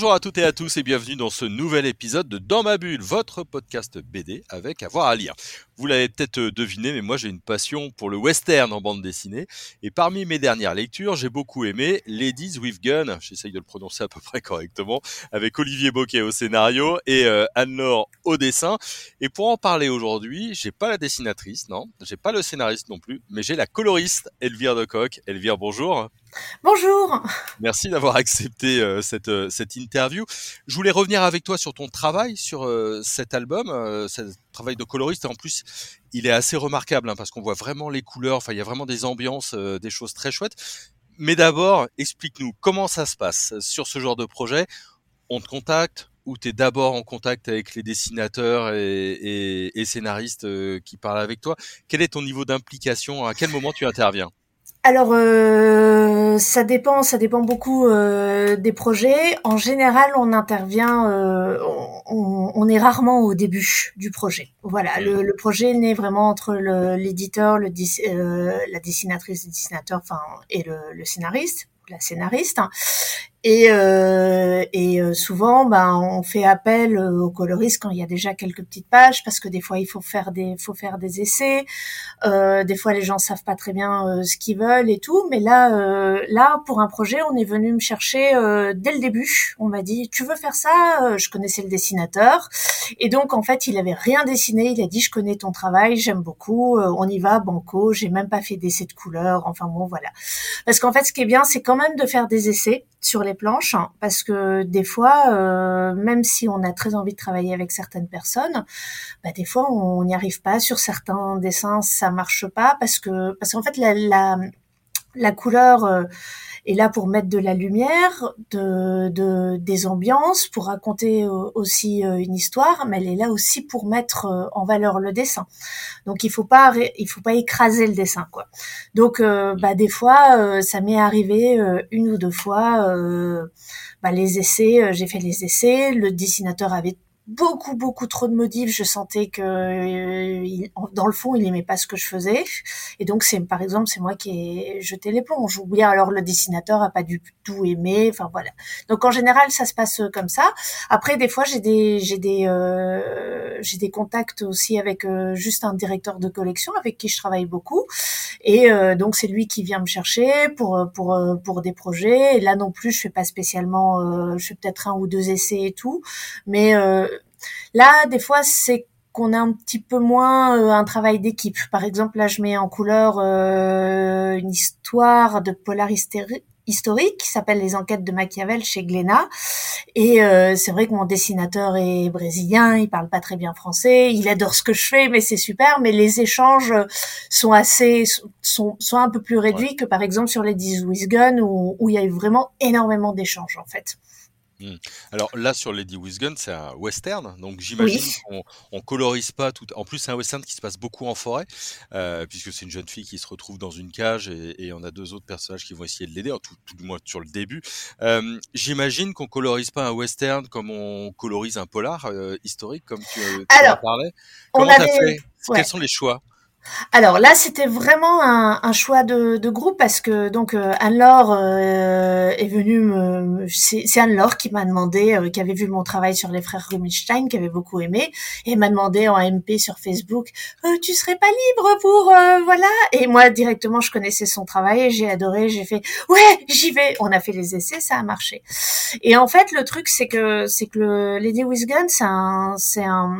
Bonjour à toutes et à tous et bienvenue dans ce nouvel épisode de Dans ma bulle, votre podcast BD avec avoir à lire. Vous l'avez peut-être deviné, mais moi j'ai une passion pour le western en bande dessinée. Et parmi mes dernières lectures, j'ai beaucoup aimé Ladies with Gun, j'essaye de le prononcer à peu près correctement, avec Olivier Boquet au scénario et euh, Anne-Laure au dessin. Et pour en parler aujourd'hui, j'ai pas la dessinatrice, non, j'ai pas le scénariste non plus, mais j'ai la coloriste Elvire de Coq. Elvire, bonjour. Bonjour. Merci d'avoir accepté euh, cette, euh, cette interview. Je voulais revenir avec toi sur ton travail sur euh, cet album, ce travail de coloriste. En plus, il est assez remarquable hein, parce qu'on voit vraiment les couleurs. Enfin, il y a vraiment des ambiances, des choses très chouettes. Mais d'abord, explique-nous comment ça se passe sur ce genre de projet. On te contacte ou tu es d'abord en contact avec les dessinateurs et, et scénaristes qui parlent avec toi Quel est ton niveau d'implication? À quel moment tu interviens? Alors euh, ça dépend, ça dépend beaucoup euh, des projets. En général, on intervient, euh, on, est rarement au début du projet. Voilà, le, le projet naît vraiment entre l'éditeur, le, la dessinatrice, le dessinateur, enfin et le, le scénariste la scénariste. Et, euh, et euh, souvent, ben, on fait appel euh, aux coloristes quand il y a déjà quelques petites pages, parce que des fois, il faut faire des, faut faire des essais. Euh, des fois, les gens savent pas très bien euh, ce qu'ils veulent et tout. Mais là, euh, là, pour un projet, on est venu me chercher dès le début. On m'a dit, tu veux faire ça? Je connaissais le dessinateur, et donc en fait, il avait rien dessiné. Il a dit, je connais ton travail, j'aime beaucoup. on y va, banco. J'ai même pas fait d'essai de couleur. Enfin bon, voilà. Parce qu'en fait, ce qui est bien, c'est quand même de faire des essais sur les planches hein, parce que des fois, euh, même si on a très envie de travailler avec certaines personnes, bah, des fois on n'y arrive pas. Sur certains dessins, ça marche pas parce que parce qu'en fait la, la, la couleur est là pour mettre de la lumière, de, de des ambiances, pour raconter euh, aussi euh, une histoire, mais elle est là aussi pour mettre euh, en valeur le dessin. Donc il faut pas il faut pas écraser le dessin quoi. Donc bah des fois ça m'est arrivé une ou deux fois bah, les essais, j'ai fait les essais, le dessinateur avait beaucoup beaucoup trop de motifs. Je sentais que euh, dans le fond, il aimait pas ce que je faisais. Et donc c'est par exemple, c'est moi qui ai jeté l'éponge. Ou bien alors le dessinateur a pas du tout aimé. Enfin voilà. Donc en général, ça se passe comme ça. Après, des fois, j'ai des j'ai des euh, j'ai des contacts aussi avec euh, juste un directeur de collection avec qui je travaille beaucoup. Et euh, donc c'est lui qui vient me chercher pour pour pour des projets. Et là non plus, je fais pas spécialement. je fais peut-être un ou deux essais et tout, mais Là, des fois, c'est qu'on a un petit peu moins euh, un travail d'équipe. Par exemple, là, je mets en couleur euh, une histoire de polar historique qui s'appelle Les enquêtes de Machiavel chez Glénat. Et euh, c'est vrai que mon dessinateur est brésilien, il parle pas très bien français, il adore ce que je fais, mais c'est super. Mais les échanges sont assez, sont, sont un peu plus réduits que par exemple sur les 10 Gun où, où il y a eu vraiment énormément d'échanges en fait. Mmh. Alors là sur Lady Wisgun, c'est un western, donc j'imagine qu'on on colorise pas tout. En plus, c'est un western qui se passe beaucoup en forêt, euh, puisque c'est une jeune fille qui se retrouve dans une cage et, et on a deux autres personnages qui vont essayer de l'aider, tout, tout du moins sur le début. Euh, j'imagine qu'on colorise pas un western comme on colorise un polar euh, historique, comme tu, tu Alors, en parlais. Comment t'as fait? Quels sont les choix? Alors là, c'était vraiment un, un choix de, de, groupe parce que donc euh, Anne-Laure euh, est venue me, c'est Anne-Laure qui m'a demandé, euh, qui avait vu mon travail sur les frères Rubinstein, qui avait beaucoup aimé, et m'a demandé en MP sur Facebook, tu serais pas libre pour voilà? Et moi directement, je connaissais son travail, j'ai adoré, j'ai fait ouais, j'y vais. On a fait les essais, ça a marché. Et en fait, le truc c'est que c'est que le Lady with c'est un c'est un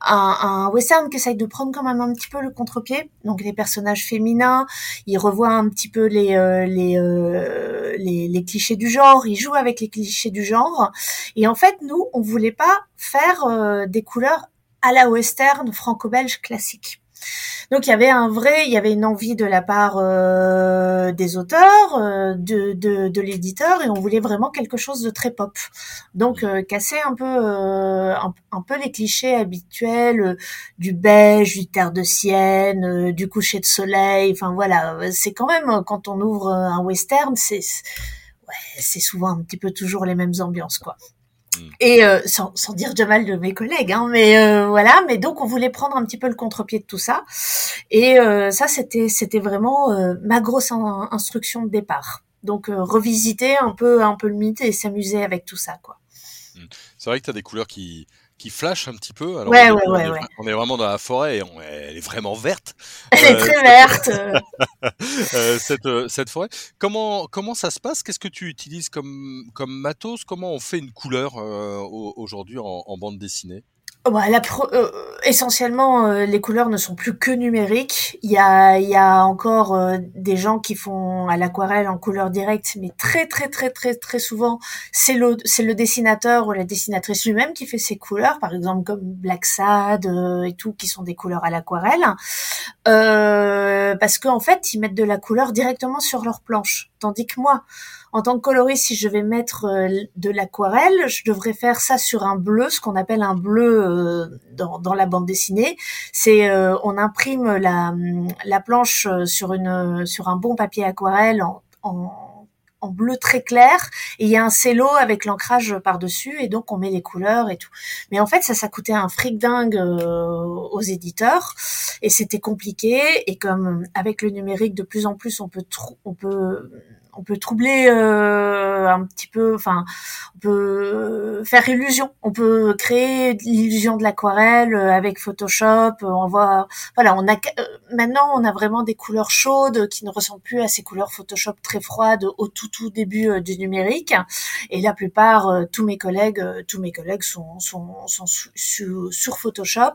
un, un, western qui essaye de prendre quand même un petit peu le contre-pied. Donc les personnages féminins, il revoit un petit peu les, euh, les, euh, les, les, clichés du genre, il joue avec les clichés du genre. Et en fait, nous, on voulait pas faire euh, des couleurs à la western franco-belge classique. Donc il y avait un vrai, il y avait une envie de la part euh, des auteurs, euh, de, de, l'éditeur, et on voulait vraiment quelque chose de très pop. Donc euh, casser un peu un, peu les clichés habituels du beige, du terre de sienne, du coucher de soleil. Enfin voilà, c'est quand même quand on ouvre un western, c'est c'est souvent un petit peu toujours les mêmes ambiances, quoi. Mm. Et euh, sans, sans, dire de mal de mes collègues, hein, mais euh, voilà. Mais donc on voulait prendre un petit peu le contre-pied de tout ça, et euh, ça c'était c'était vraiment ma grosse instruction de départ. Donc revisiter un peu un peu le mythe et s'amuser avec tout ça, quoi. Mm. C'est vrai que tu as des couleurs qui qui flash un petit peu. Alors ouais, ouais, on, ouais, est, on, est, vraiment dans la forêt et on, elle est vraiment verte. Elle est très verte. euh, cette, euh, cette forêt. Comment, comment ça se passe? Qu'est-ce que tu utilises comme, comme matos? Comment on fait une couleur euh, aujourd'hui en, en, bande dessinée? Bah, la euh, essentiellement, euh, les couleurs ne sont plus que numériques. Il y a, il y a encore euh, des gens qui font à l'aquarelle en couleur directe, mais très très très très très souvent, c'est le c'est le dessinateur ou la dessinatrice lui-même qui fait ses couleurs, par exemple comme Black Sad et tout, qui sont des couleurs à l'aquarelle, parce qu'en fait, ils mettent de la couleur directement sur leur planche, tandis que moi en tant que coloriste, si je vais mettre euh, de l'aquarelle, je devrais faire ça sur un bleu, ce qu'on appelle un bleu euh, dans, dans, la bande dessinée. C'est euh, on imprime la, la planche sur une sur un bon papier aquarelle en, en en bleu très clair et il y a un cello avec l'ancrage par-dessus et donc on met les couleurs et tout. Mais en fait ça ça coûtait un fric dingue aux éditeurs et c'était compliqué. Et comme avec le numérique de plus en plus on peut on peut on peut troubler euh, un petit peu, enfin, on peut faire illusion. On peut créer l'illusion de l'aquarelle euh, avec Photoshop. On voit, voilà, on a euh, maintenant on a vraiment des couleurs chaudes qui ne ressemblent plus à ces couleurs Photoshop très froides au tout tout début du numérique. Et la plupart, tous mes collègues, tous mes collègues sont sont, sont sur Photoshop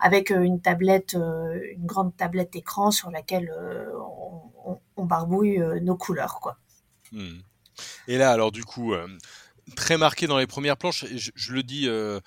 avec une tablette, une grande tablette écran sur laquelle on on, barbouille euh, nos couleurs, quoi. Hmm. Et là, alors du coup, euh, très marqué dans les premières planches. Je, le dis euh,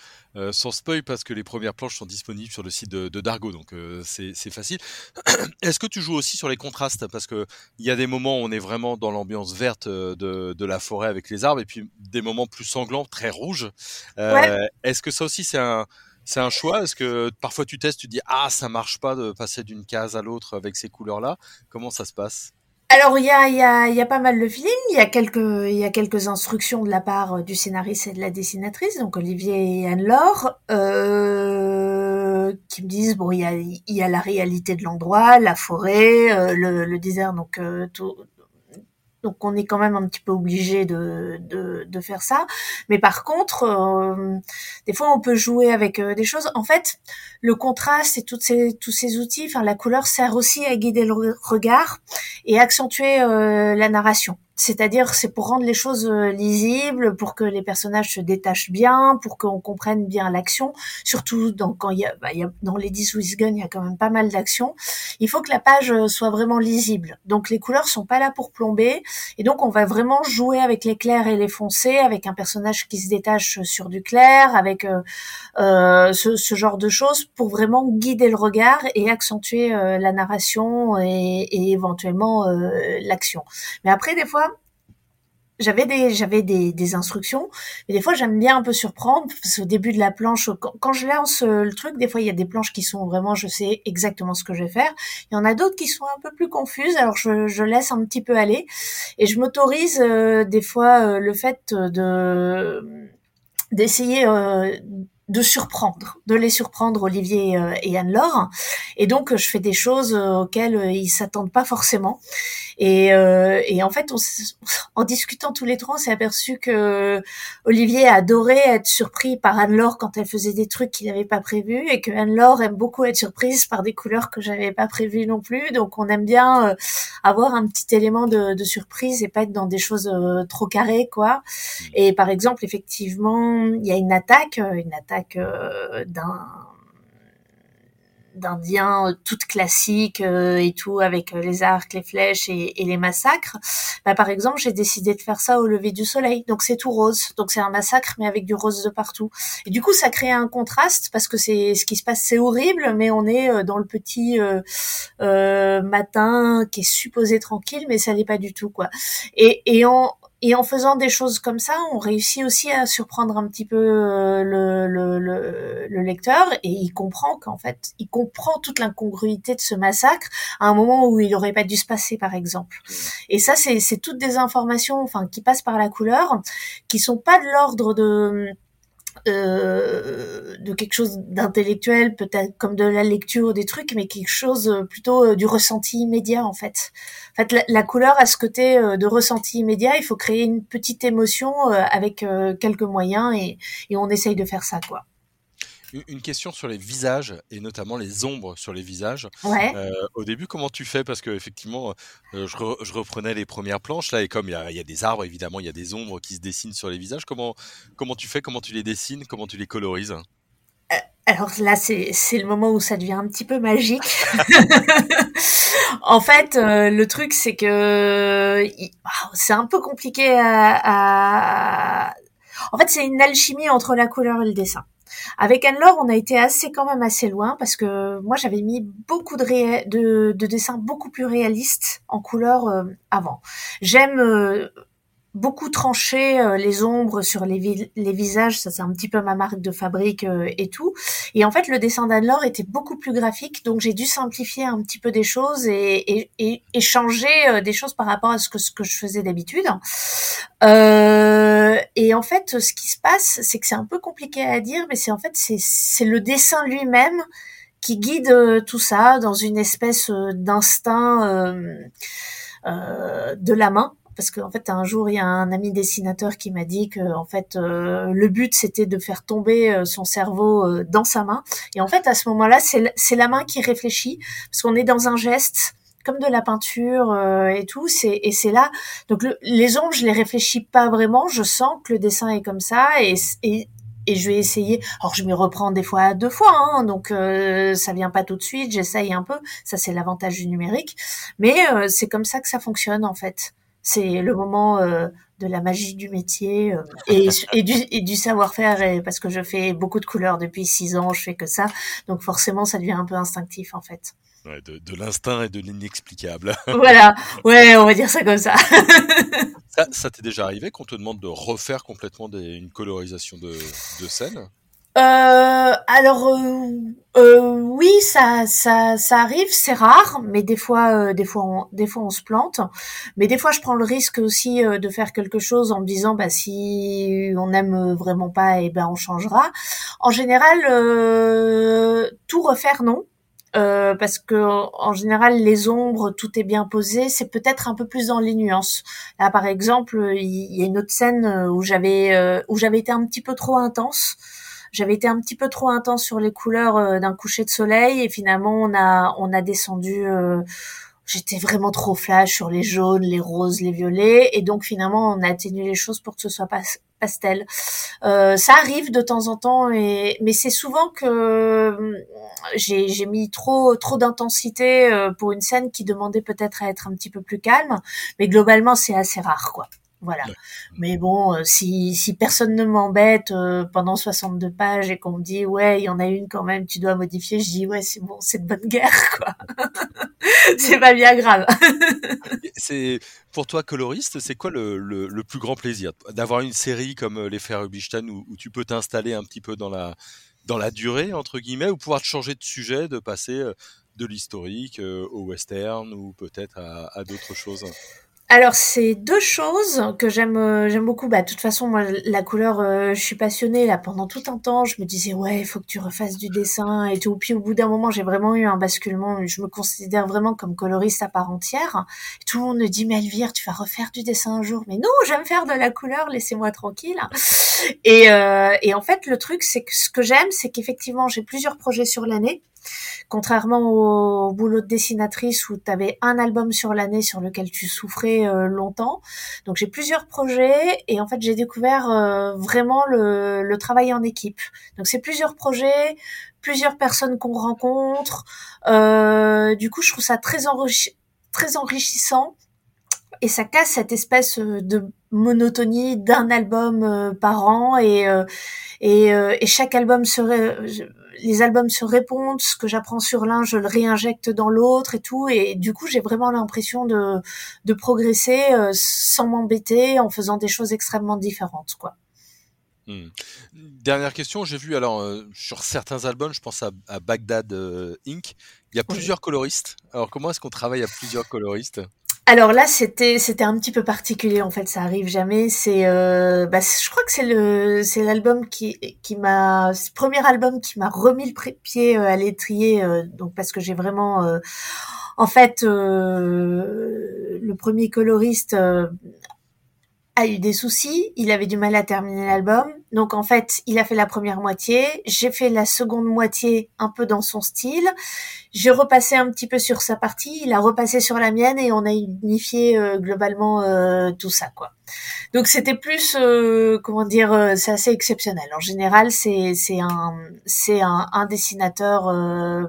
sans spoil parce que les premières planches sont disponibles sur le site de, Dargo, donc c'est facile. Est-ce que tu joues aussi sur les contrastes? Parce que il y a des moments où on est vraiment dans l'ambiance verte de, la forêt avec les arbres, et puis des moments plus sanglants, très rouges. Est-ce que ça aussi c'est un c'est un choix? Est-ce que parfois tu testes, tu dis ah ça marche pas de passer d'une case à l'autre avec ces couleurs-là? Comment ça se passe? Alors il y a, y, a, y a pas mal de films, il y a quelques y a quelques instructions de la part du scénariste et de la dessinatrice, donc Olivier et Anne-Laure, euh, qui me disent bon il y a, y a la réalité de l'endroit, la forêt, euh, le, le, désert, donc euh, tout, donc on est quand même un petit peu obligé de, de, de faire ça. Mais par contre, euh, des fois on peut jouer avec euh, des choses. En fait, le contraste et toutes ces, tous ces outils, enfin la couleur sert aussi à guider le regard et accentuer euh, la narration. C'est-à-dire, c'est pour rendre les choses euh, lisibles, pour que les personnages se détachent bien, pour qu'on comprenne bien l'action. Surtout dans, quand il y a, bah, y a dans les 10 Gun, il y a quand même pas mal d'action. Il faut que la page euh, soit vraiment lisible. Donc, les couleurs sont pas là pour plomber. Et donc, on va vraiment jouer avec les clairs et les foncés, avec un personnage qui se détache sur du clair, avec euh, euh ce, ce, genre de choses, pour vraiment guider le regard et accentuer la narration et, et éventuellement l'action. Mais après, des fois, j'avais des j'avais des, des, instructions mais des fois j'aime bien un peu surprendre parce qu'au début de la planche quand, je lance euh, le truc des fois il y a des planches qui sont vraiment je sais exactement ce que je vais faire. Il y en a d'autres qui sont un peu plus confuses alors je, je laisse un petit peu aller. Et je m'autorise euh, des fois euh, le fait de d'essayer de surprendre, de les surprendre Olivier et Anne-Laure. Et donc je fais des choses auxquelles ils s'attendent pas forcément. Et, euh, et en fait, on, en discutant tous les trois, on s'est aperçu que Olivier adorait être surpris par Anne-Laure quand elle faisait des trucs qu'il n'avait pas prévus et que Anne-Laure aime beaucoup être surprise par des couleurs que j'avais pas prévues non plus. Donc, on aime bien euh, avoir un petit élément de, de, surprise et pas être dans des choses euh, trop carrées, quoi. Mmh. Et par exemple, effectivement, il y a une attaque, une attaque d'un d'Indiens euh, toutes classiques euh, et tout avec euh, les arcs, les flèches et, les massacres. Bah, par exemple, j'ai décidé de faire ça au lever du soleil. Donc c'est tout rose. Donc c'est un massacre mais avec du rose de partout. Et du coup, ça crée un contraste parce que c'est ce qui se passe, c'est horrible, mais on est dans le petit matin qui est supposé tranquille, mais ça n'est pas du tout quoi. Et, et en et en faisant des choses comme ça, on réussit aussi à surprendre un petit peu euh, le, le, le, le lecteur et il comprend qu'en fait, il comprend toute l'incongruité de ce massacre à un moment où il aurait pas dû se passer, par exemple. Et ça, c'est toutes des informations, enfin, qui passent par la couleur, qui sont pas de l'ordre de euh, de quelque chose d'intellectuel, peut-être comme de la lecture ou des trucs, mais quelque chose euh, plutôt euh, du ressenti immédiat en fait. En fait, la, couleur a ce côté de ressenti immédiat. Il faut créer une petite émotion avec quelques moyens et, et on essaye de faire ça quoi une question sur les visages et notamment les ombres sur les visages. Ouais. Euh, au début, comment tu fais? Parce que effectivement, euh, je, je, reprenais les premières planches là et comme il y a, y a, des arbres, évidemment, il y a des ombres qui se dessinent sur les visages. Comment comment tu fais? Comment tu les dessines? Comment tu les colorises? Euh, alors là, c'est le moment où ça devient un petit peu magique. en fait, le truc, c'est que c'est un peu compliqué à... à... En fait, c'est une alchimie entre la couleur et le dessin. Avec Anne-Laure, on a été assez quand même assez loin parce que moi j'avais mis beaucoup de, de, dessins beaucoup plus réalistes en couleur euh, avant. J'aime euh, beaucoup tranché euh, les ombres sur les, visages, ça c'est un petit peu ma marque de fabrique euh, et tout. Et en fait, le dessin d'Anne-Laure était beaucoup plus graphique, donc j'ai dû simplifier un petit peu des choses et, et, et, changer euh, des choses par rapport à ce que, ce que je faisais d'habitude. et en fait, ce qui se passe, c'est que c'est un peu compliqué à dire, mais c'est en fait c'est le dessin lui-même qui guide tout ça dans une espèce d'instinct de la main parce qu'en fait un jour il y a un ami dessinateur qui m'a dit que en fait euh, le but c'était de faire tomber euh, son cerveau euh, dans sa main et en fait à ce moment-là c'est la main qui réfléchit parce qu'on est dans un geste comme de la peinture et tout c'est et c'est là donc les ombres je les réfléchis pas vraiment je sens que le dessin est comme ça et, et et je vais essayer. Alors je m'y reprends des fois deux fois, hein, donc euh, ça vient pas tout de suite. J'essaye un peu. Ça c'est l'avantage du numérique, mais c'est comme ça que ça fonctionne en fait. C'est le moment euh, de la magie du métier euh, et, et, du, et du savoir-faire, parce que je fais beaucoup de couleurs depuis six ans, je fais que ça, donc forcément ça devient un peu instinctif en fait. Ouais, de, de l'instinct et de l'inexplicable. voilà, ouais, on va dire ça comme ça. ça, ça t'est déjà arrivé qu'on te demande de refaire complètement des, une colorisation de, de scène? Euh, alors euh, euh, oui, ça, ça, ça arrive, c'est rare, mais des fois, euh, des fois, on, des fois, on se plante. Mais des fois, je prends le risque aussi de faire quelque chose en me disant, bah si on n'aime vraiment pas, et eh ben on changera. En général, tout refaire non. parce que en général les ombres tout est bien posé c'est peut-être un peu plus dans les nuances là par exemple il y, a une autre scène où j'avais où j'avais été un petit peu trop intense j'avais été un petit peu trop intense sur les couleurs euh, d'un coucher de soleil et finalement on a on a descendu euh, j'étais vraiment trop flash sur les jaunes, les roses, les violets, et donc finalement on a atténué les choses pour que ce soit pas pastel. Euh, ça arrive de temps en temps, et, mais c'est souvent que j'ai, j'ai mis trop trop d'intensité pour une scène qui demandait peut-être à être un petit peu plus calme, mais globalement c'est assez rare quoi. Voilà. Mais bon, euh, si, si personne ne m'embête euh, pendant 62 pages et qu'on me dit ouais, il y en a une quand même, tu dois modifier, je dis ouais, c'est bon, c'est de bonne guerre quoi. c'est pas bien grave. c'est pour toi coloriste, c'est quoi le, le, le, plus grand plaisir? D'avoir une série comme euh, les Frères Rubinstein où, où tu peux t'installer un petit peu dans la dans la durée entre guillemets ou pouvoir te changer de sujet, de passer de l'historique au western ou peut-être à, à d'autres choses? Alors c'est deux choses que j'aime euh, j'aime beaucoup. Bah de toute façon moi la couleur euh, je suis passionnée là pendant tout un temps. Je me disais ouais il faut que tu refasses du dessin et tout. Puis au bout d'un moment j'ai vraiment eu un basculement. Je me considère vraiment comme coloriste à part entière. tout le monde me dit mais Elvire tu vas refaire du dessin un jour. Mais non j'aime faire de la couleur laissez-moi tranquille. Et euh, et en fait le truc c'est que ce que j'aime c'est qu'effectivement j'ai plusieurs projets sur l'année. Contrairement au, boulot de dessinatrice où tu avais un album sur l'année sur lequel tu souffrais euh, longtemps. Donc j'ai plusieurs projets et en fait j'ai découvert euh, vraiment le, le, travail en équipe. Donc c'est plusieurs projets, plusieurs personnes qu'on rencontre. Euh, du coup je trouve ça très, très enrichissant et ça casse cette espèce de monotonie d'un album par an et et, et chaque album les albums se répondent, ce que j'apprends sur l'un, je le réinjecte dans l'autre et tout, et du coup j'ai vraiment l'impression de, de progresser euh, sans m'embêter, en faisant des choses extrêmement différentes, quoi. Hmm. Dernière question, j'ai vu alors euh, sur certains albums, je pense à, à Baghdad euh, Inc. Il y a plusieurs coloristes. Alors comment est-ce qu'on travaille à plusieurs coloristes? Alors là, c'était c'était un petit peu particulier en fait. Ça arrive jamais. C'est euh, bah, je crois que c'est le c'est l'album qui qui m'a premier album qui m'a remis le pied euh, à l'étrier. Euh, donc parce que j'ai vraiment euh, en fait le premier coloriste a eu des soucis, il avait du mal à terminer l'album. Donc en fait, il a fait la première moitié, j'ai fait la seconde moitié un peu dans son style. J'ai repassé un petit peu sur sa partie, il a repassé sur la mienne et on a unifié euh, globalement euh, tout ça quoi. Donc c'était plus euh, comment dire, c'est assez exceptionnel. En général, c'est c'est un c'est un, un, dessinateur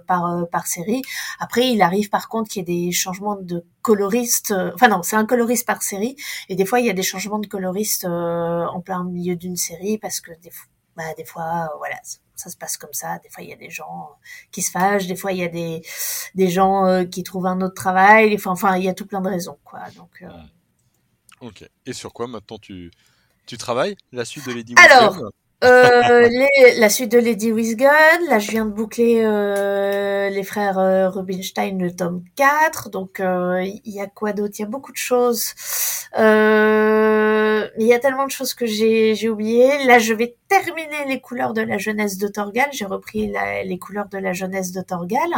par par série. Après, il arrive par contre qu'il y ait des changements de coloriste. Enfin non, c'est un coloriste par série et des fois il y a des changements de coloriste en plein milieu d'une série parce que des fois bah, des fois, voilà, ça se passe comme ça. Des fois, il y a des gens qui se fâchent. Des fois, il y a des, des gens euh, qui trouvent un autre travail. Enfin, enfin, il y a tout plein de raisons, quoi. Donc. Euh... Ok. Et sur quoi maintenant tu tu travailles? La suite de Lady Alors. Euh, les, la suite de Lady with Gun, là je viens de boucler euh, les frères euh, Rubinstein le tome 4, donc euh, il y a quoi d'autre? Il y a beaucoup de choses. Euh, il y a tellement de choses que j'ai oublié. Là je vais terminer les couleurs de la jeunesse de Torgal, j'ai repris la, les couleurs de la jeunesse de Torgal,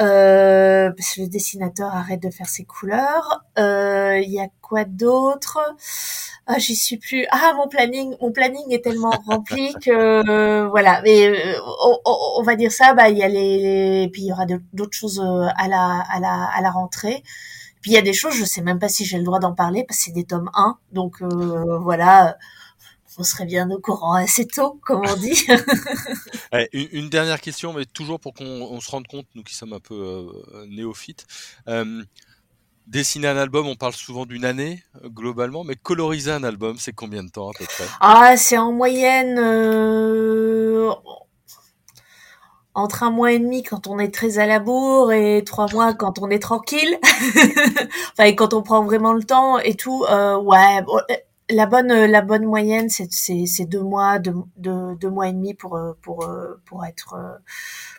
euh, parce que le dessinateur arrête de faire ses couleurs. Il y a quoi d'autre? Ah, j'y suis plus. Ah, mon planning, mon planning est tellement rempli que euh, voilà. Mais euh, on, va dire ça. Bah, il y a les, puis il y aura d'autres choses euh, à la à la à la rentrée. Puis il y a des choses, je sais même pas si j'ai le droit d'en parler parce que c'est des tomes 1. Donc voilà, on serait bien au courant assez tôt, comme on dit. une, une, dernière question, mais toujours pour qu'on se rende compte, nous qui sommes un peu néophytes. Dessiner un album, on parle souvent d'une année euh, globalement, mais coloriser un album, c'est combien de temps à peu près? Ah, c'est en moyenne euh, entre un mois et demi quand on est très à la bourre et trois mois quand on est tranquille. enfin, et quand on prend vraiment le temps et tout. Euh, ouais, la bonne la bonne moyenne, c'est c'est deux mois, deux, deux, deux, mois et demi pour pour pour être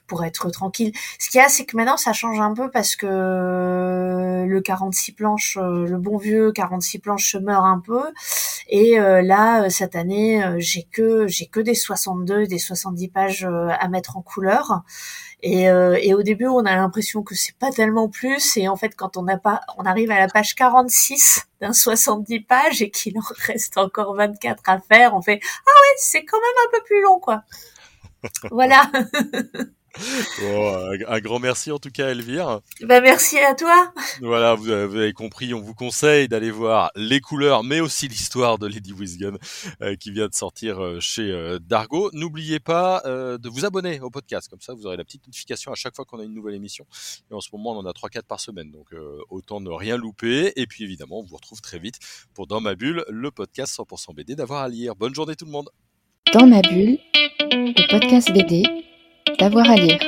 pour être tranquille. Ce qu'il y a, c'est que maintenant ça change un peu parce que le 46 planches, euh, le bon vieux 46 planches se meurt un peu. Et euh, là, euh, cette année, j'ai que j'ai que des 62, des 70 pages à mettre en couleur. Et, et au début, on a l'impression que c'est pas tellement plus. Et en fait, quand on n'a pas, on arrive à la page 46 d'un 70 pages et qu'il en reste encore 24 à faire, on fait ah ouais, c'est quand même un peu plus long, quoi. voilà. Bon, un, grand merci en tout cas, Elvire. Bah, merci à toi. Voilà, vous, avez compris, on vous conseille d'aller voir les couleurs, mais aussi l'histoire de Lady Wisgun euh, qui vient de sortir euh, chez euh, Dargo. N'oubliez pas de vous abonner au podcast, comme ça vous aurez la petite notification à chaque fois qu'on a une nouvelle émission. Et en ce moment, on en a 3-4 par semaine, donc autant ne rien louper. Et puis évidemment, on vous retrouve très vite pour Dans ma bulle, le podcast 100% BD d'avoir à lire. Bonne journée tout le monde. Dans ma bulle, le podcast BD d'avoir à lire.